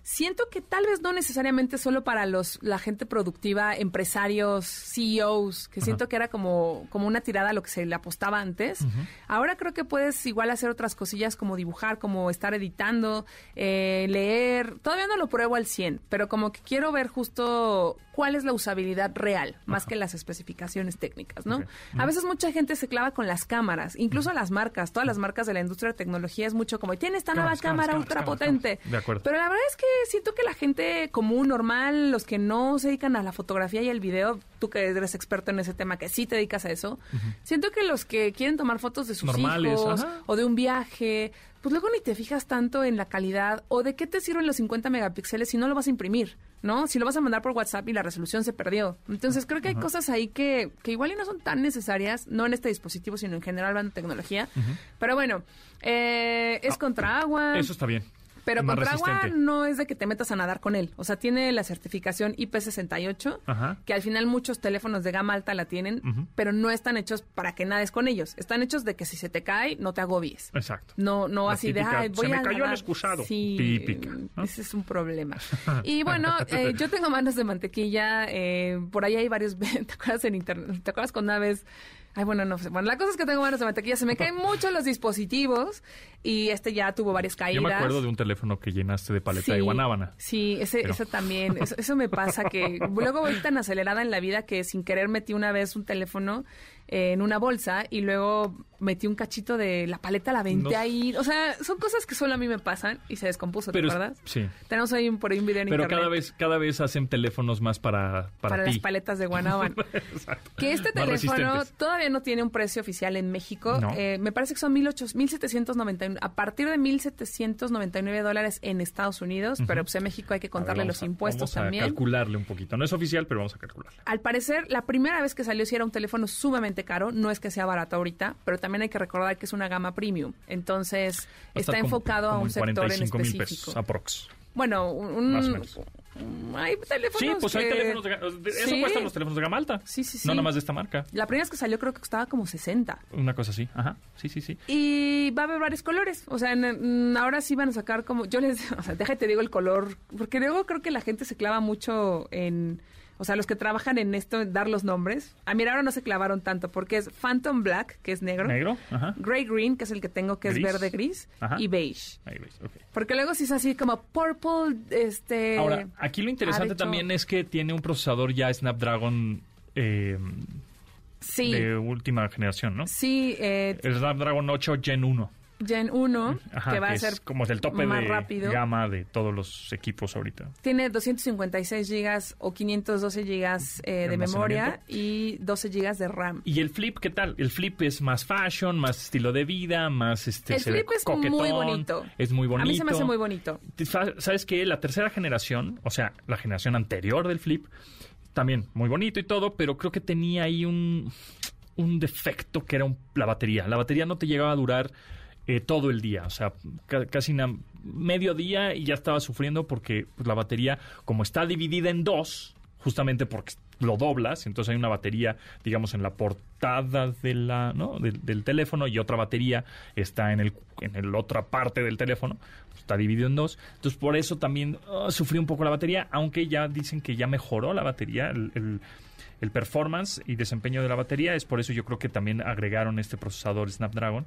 siento que tal vez no necesariamente solo para los la gente productiva, empresarios, CEOs, que siento que era como, como una tirada a lo que se le apostaba antes. Ahora creo que puedes igual hacer otras cosillas como dibujar, como estar editando, eh, leer. Todavía no lo pruebo al 100, pero como que quiero ver justo cuál es la usabilidad real, más que las especificaciones técnicas, ¿no? A veces mucha gente se clava con las cámaras, incluso las marcas, todas las marcas de la industria de tecnología es mucho como, tiene esta Cámaras, nueva cámaras, cámara ultra potente. De acuerdo. Pero la verdad es que siento que la gente común, normal, los que no se dedican a la fotografía y el video, tú que eres experto en ese tema, que sí te dedicas a eso, siento que los que quieren tomar fotos de sus Normales, hijos ajá. o de un viaje, pues luego ni te fijas tanto en la calidad o de qué te sirven los 50 megapíxeles si no lo vas a imprimir, ¿no? Si lo vas a mandar por WhatsApp y la resolución se perdió. Entonces creo que hay cosas ahí que, que igual y no son tan necesarias, no en este dispositivo, sino en general hablando de tecnología. Pero bueno, eh, es contra agua. Eso está bien. Pero contra agua no es de que te metas a nadar con él. O sea, tiene la certificación IP68, Ajá. que al final muchos teléfonos de gama alta la tienen, pero no están hechos para que nades con ellos. Están hechos de que si se te cae, no te agobies. Exacto. No, no La así de, típica, "Ay, voy "Se me a cayó el nadar". excusado. Sí, Típica, ¿no? ese es un problema. Y bueno, eh, yo tengo manos de mantequilla. eh, por ahí hay varios, ¿te acuerdas en internet? ¿Te acuerdas con una vez? Ay, bueno, no sé. Bueno, la cosa es que tengo manos de mantequilla. Se me caen mucho los dispositivos. y este ya tuvo varias caídas. Yo me acuerdo de un teléfono que llenaste de paleta de Sí, guanábana. Sí, ese, Pero- eso también. Eso, eso me pasa que luego voy tan acelerada en la vida que sin querer metí una vez un teléfono en una bolsa y luego metí un cachito de la paleta, la aventé No. ahí. O sea, son cosas que solo a mí me pasan y se descompuso, ¿te acuerdas? sí. Tenemos ahí por ahí un video en Pero internet cada vez, cada vez hacen teléfonos más para, para, para ti. las paletas de. Exacto. Que este teléfono todavía no tiene un precio oficial en México. No. Eh, me parece que son 1800, 1799, a partir de 1799 dólares en Estados Unidos, pero pues en México hay que ver, contarle los a- impuestos vamos a también. calcularle un poquito. No es oficial, pero vamos a calcularle. Al parecer, la primera vez que salió sí era un teléfono sumamente caro, no es que sea barato ahorita, pero también hay que recordar que es una gama premium. Entonces, está como- enfocado a un en sector en 45 mil específico. pesos, aprox. Bueno, un, Más o menos. hay teléfonos Sí, pues hay teléfonos de, Eso Sí. cuestan los teléfonos de gama alta. Sí, sí, sí. No nada más de esta marca. La primera vez que salió creo que costaba como 60. Una cosa así. Ajá. Sí, sí, sí. Y va a haber varios colores. O sea, en- en- ahora sí van a sacar como. Yo les. O sea, déjate digo el color. Porque luego creo que la gente se clava mucho en. O sea, los que trabajan en esto, dar los nombres. A mí ahora no se clavaron tanto porque es Phantom Black, que es negro. Negro. Ajá. Grey Green, que es el que tengo, que Gris. es verde gris. Ajá. Y beige. Ahí. Porque luego sí es así como purple, este... Ahora, aquí lo interesante hecho- también es que tiene un procesador ya Snapdragon eh, Sí, de última generación, ¿no? sí, eh, El Snapdragon 8 Gen 1. Gen 1, Ajá, que va a es ser como del tope más de rápido. gama de todos los equipos ahorita. Tiene 256 gigas o 512 gigas eh, de memoria y 12 gigas de RAM. ¿Y el flip qué tal? El flip es más fashion, más estilo de vida, más este El se ve flip es coquetón, muy bonito. Es muy bonito. A mí se me hace muy bonito. Sa- ¿Sabes qué? La tercera generación, o sea, la generación anterior del flip, también muy bonito y todo, pero creo que tenía ahí un, un defecto que era un- la batería. La batería no te llegaba a durar eh, todo el día, o sea, ca- casi medio día y ya estaba sufriendo porque pues, la batería, como está dividida en dos, justamente porque lo doblas, entonces hay una batería, digamos, en la portada del, teléfono y otra batería está en el en el otra parte del teléfono, está dividido en dos, entonces por eso también ah, sufrí un poco la batería, aunque ya dicen que ya mejoró la batería, el- el performance y desempeño de la batería, es por eso yo creo que también agregaron este procesador Snapdragon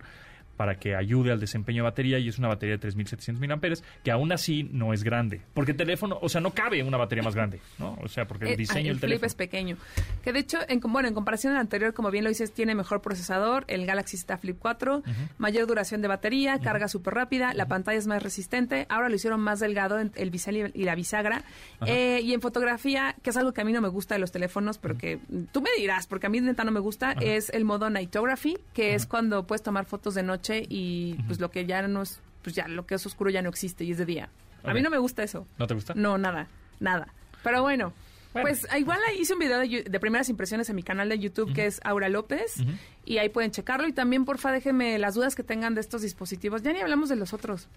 para que ayude al desempeño de batería y es una batería de 3700 mil amperes que aún así no es grande porque el teléfono o sea no cabe una batería más grande no o sea porque el Eh, diseño el del flip teléfono es pequeño. Que de hecho, en, bueno, en comparación al anterior, como bien lo dices, tiene mejor procesador. El Galaxy Z Flip 4, mayor duración de batería, carga súper rápida, la pantalla es más resistente. Ahora lo hicieron más delgado en el bisel y la bisagra. Eh, y en fotografía, que es algo que a mí no me gusta de los teléfonos, pero que tú me dirás, porque a mí neta no me gusta, es el modo Nightography, que es cuando puedes tomar fotos de noche y pues lo que ya no es, pues ya lo que es oscuro ya no existe y es de día. A mí no me gusta eso. no te gusta No, nada, nada. Pero bueno, Bueno. pues igual hice un video de, primeras impresiones en mi canal de YouTube que es Aura López y ahí pueden checarlo y también porfa déjenme las dudas que tengan de estos dispositivos. Ya ni hablamos de los otros,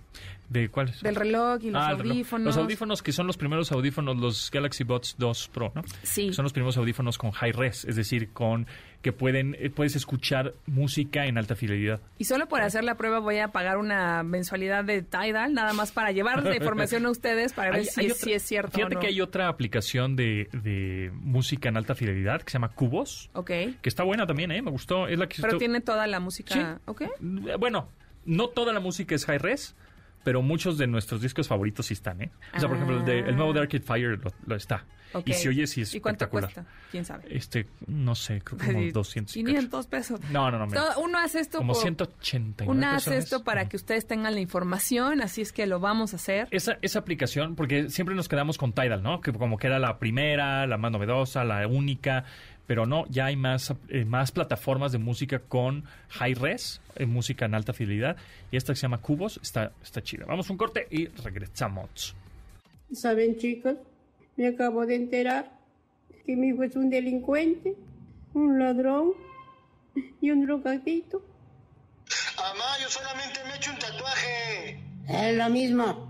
de cuáles del reloj y los Ah, audífonos. Los audífonos que son los primeros audífonos, los Galaxy Buds 2 Pro, ¿no? Sí. Son los primeros audífonos con high res, es decir, con que pueden eh, puedes escuchar música en alta fidelidad. Y solo por hacer la prueba voy a pagar una mensualidad de Tidal, nada más para llevar la información a ustedes para ver Hay- si, hay es- otra- si es cierto Fíjate o no. que hay otra aplicación de, de música en alta fidelidad que se llama Cubos, Ok, que está buena también, ¿eh? Me gustó. Es la que pero estoy- tiene toda la música... Sí. Ok. Bueno, no toda la música es high res, pero muchos de nuestros discos favoritos sí están, ¿eh? O sea, por ejemplo, el, de- el nuevo de Arcade Fire lo, lo está. Y si oye, sí es ¿Y cuánto espectacular. cuesta? ¿Quién sabe? Este, no sé, creo que como 200. y cacho. 500 pesos. No, no, no. uno hace esto Como por- 189 Una pesos hace esto para que ustedes tengan la información, así es que lo vamos a hacer. Esa, esa aplicación, porque siempre nos quedamos con Tidal, ¿no? Que como que era la primera, la más novedosa, la única, pero no, ya hay más, eh, más plataformas de música con high res, eh, música en alta fidelidad, y esta que se llama Cubos está, está chida. Vamos a un corte y regresamos. ¿Saben, chicos? Me acabo de enterar que mi hijo es un delincuente, un ladrón y un drogadito. Mamá, yo solamente me he hecho un tatuaje. Es lo mismo.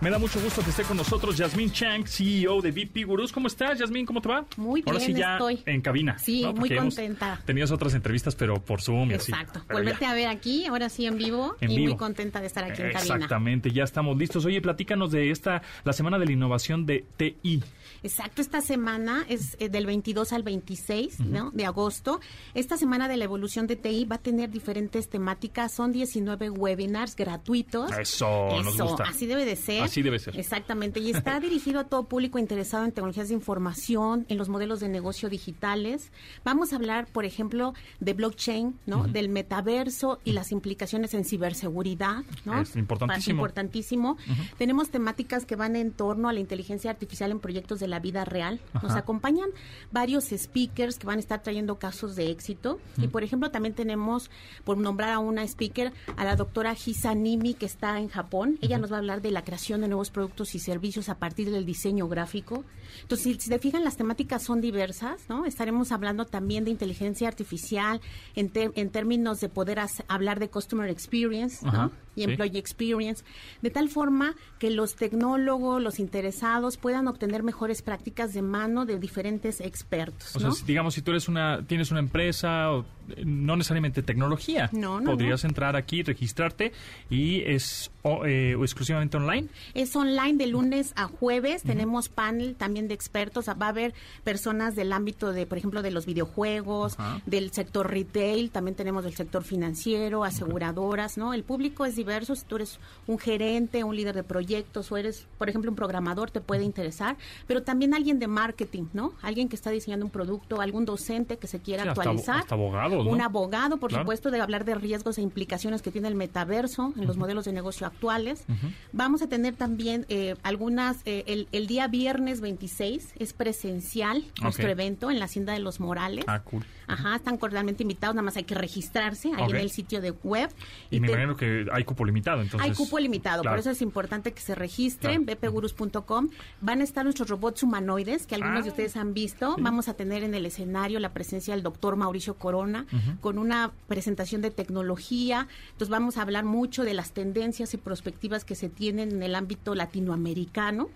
Me da mucho gusto que esté con nosotros Yasmín Chang, CEO de VP Gurús. ¿Cómo estás, Yasmín? ¿Cómo te va? Muy Ahora bien, sí ya estoy. en cabina. Sí, ¿no? muy contenta. tenido otras entrevistas, pero por Zoom y así. Exacto. Volverte a ver aquí, ahora sí en vivo, En y vivo. muy contenta de estar aquí en cabina. Exactamente, ya estamos listos. Oye, platícanos de esta, la Semana de la Innovación de TI. Exacto, esta semana es eh, del 22 al 26 ¿no? de agosto. Esta semana de la evolución de TI va a tener diferentes temáticas. Son 19 webinars gratuitos. Eso, nos Eso, gusta. así debe de ser. Así debe ser. Exactamente. Y está dirigido a todo público interesado en tecnologías de información, en los modelos de negocio digitales. Vamos a hablar, por ejemplo, de blockchain, ¿no? Del metaverso y las implicaciones en ciberseguridad, ¿no? Es importantísimo. Importantísimo. Tenemos temáticas que van en torno a la inteligencia artificial en proyectos de la vida real. Nos Ajá. acompañan varios speakers que van a estar trayendo casos de éxito. Y, por ejemplo, también tenemos, por nombrar a una speaker, a la doctora Hisa Nimi, que está en Japón. Ella nos va a hablar de la creación de nuevos productos y servicios a partir del diseño gráfico. Entonces, si, si se fijan, las temáticas son diversas, ¿no? Estaremos hablando también de inteligencia artificial en, ter- en términos de poder hablar de customer experience, Ajá. Y sí. employee experience, de tal forma que los tecnólogos, los interesados puedan obtener mejores prácticas de mano de diferentes expertos, O sea, digamos, si tú eres una, tienes una empresa, o, eh, no necesariamente tecnología, No, no, podrías entrar aquí, registrarte y es o, eh, o exclusivamente online. Es online de lunes a jueves. Tenemos panel también de expertos. Va a haber personas del ámbito de, por ejemplo, de los videojuegos, del sector retail. También tenemos del sector financiero, aseguradoras, ¿no? El público es diverso. Si tú eres un gerente, un líder de proyectos o eres, por ejemplo, un programador, te puede interesar. Pero también alguien de marketing, ¿no? Alguien que está diseñando un producto, algún docente que se quiera Sí, actualizar. hasta abogados, ¿no? Un abogado, por Claro. supuesto, de hablar de riesgos e implicaciones que tiene el metaverso en los modelos de negocio actuales. Vamos a tener también eh, algunas, eh, el, el día viernes 26 es presencial nuestro evento en la Hacienda de los Morales. Ah, cool. Ajá, están cordialmente invitados, nada más hay que registrarse ahí en el sitio de web. Y, me te- imagino que hay cupo limitado, entonces. hay cupo limitado, claro. por eso es importante que se registren, Claro. bpgurus.com. Van a estar nuestros robots humanoides, que algunos Ah, de ustedes han visto. Vamos a tener en el escenario la presencia del doctor Mauricio Corona, con una presentación de tecnología. Entonces vamos a hablar mucho de las tendencias y perspectivas que se tienen en el ámbito latinoamericano.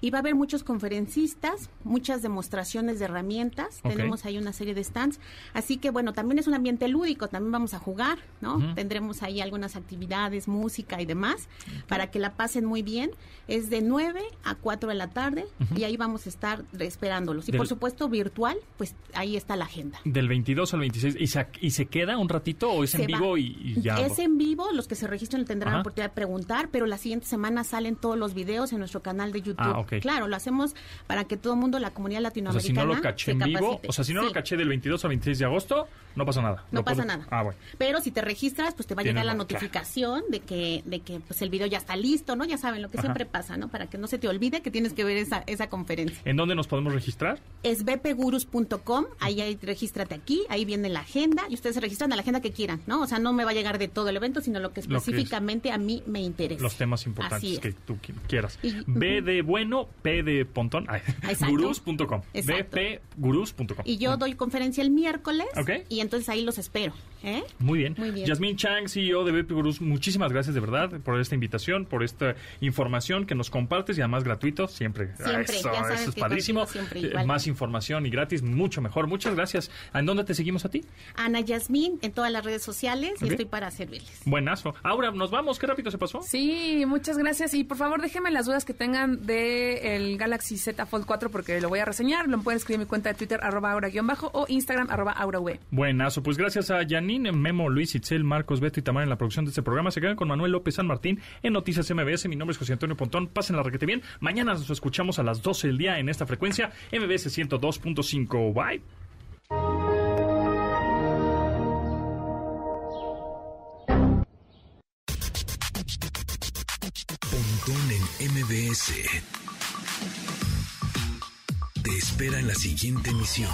Y va a haber muchos conferencistas, muchas demostraciones de herramientas. Tenemos ahí una serie de stands. Así que bueno, también es un ambiente lúdico, también vamos a jugar, ¿no? Tendremos ahí algunas actividades, música y demás, para que la pasen muy bien. Es de 9 a 4 de la tarde y ahí vamos a estar esperándolos. Y Del- por supuesto virtual, pues ahí está la agenda. Del 22 al 26. ¿Y se, y se queda un ratito o es en va- vivo y, y ya? Es en vivo, los que se registren tendrán la oportunidad de preguntar, pero la siguiente semana salen todos los videos en nuestro canal de YouTube. Ah, ok. Claro, lo hacemos para que todo el mundo, la comunidad O sea, latinoamericana, si no lo caché en vivo, o sea, si no lo caché del 22 al 26 de agosto, no pasa nada. No pasa puedo- nada. Ah, bueno. Pero si te registras, pues te va a llegar la claro. notificación de que de que pues el video ya está listo, ¿no? Ya saben lo que Ajá. siempre pasa, ¿no? Para que no se te olvide que tienes que ver esa, esa conferencia. ¿En dónde nos podemos registrar? Es bpgurus.com, ahí, ahí regístrate aquí, ahí viene la agenda y ustedes se registran a la agenda que quieran, ¿no? O sea, no me va a llegar de todo el evento, sino lo que Lo que es- específicamente a mí me interesa. Los temas importantes es. que tú qui- quieras. Y- B de bueno, P de pontón. Exacto. bpgurús.com. Y yo doy conferencia el miércoles y entonces ahí los espero, ¿eh? Muy bien. Muy bien. Yasmín Chang, CEO de BP Gurús, muchísimas gracias de verdad por esta invitación, por esta información que nos compartes y además gratuito, siempre. Siempre, eso, ya sabes eso es padrísimo. siempre Eh. Más información y gratis, mucho mejor. Muchas gracias. ¿En dónde te seguimos a ti? Ana Yasmín en todas las redes sociales y estoy para servirles. Buenazo. Ahora nos vamos, qué rápido se pasó. Sí, muchas gracias. Y por favor, déjenme las dudas que tengan de el Galaxy Z Fold 4 porque lo voy a reseñar. Lo pueden escribir en mi cuenta de Twitter, arroba aura-bajo o Instagram, arroba aurav. Buenazo, pues gracias a Janine, Memo, Luis, Itzel, Marcos, Beto y Tamara en la producción de este programa. Se quedan con Manuel López San Martín en Noticias MBS. Mi nombre es José Antonio Pontón. Pasen la requete bien. Mañana nos escuchamos a las 12 del día en esta frecuencia MBS 102.5. Bye. Pontón en MBS. Te espera en la siguiente emisión.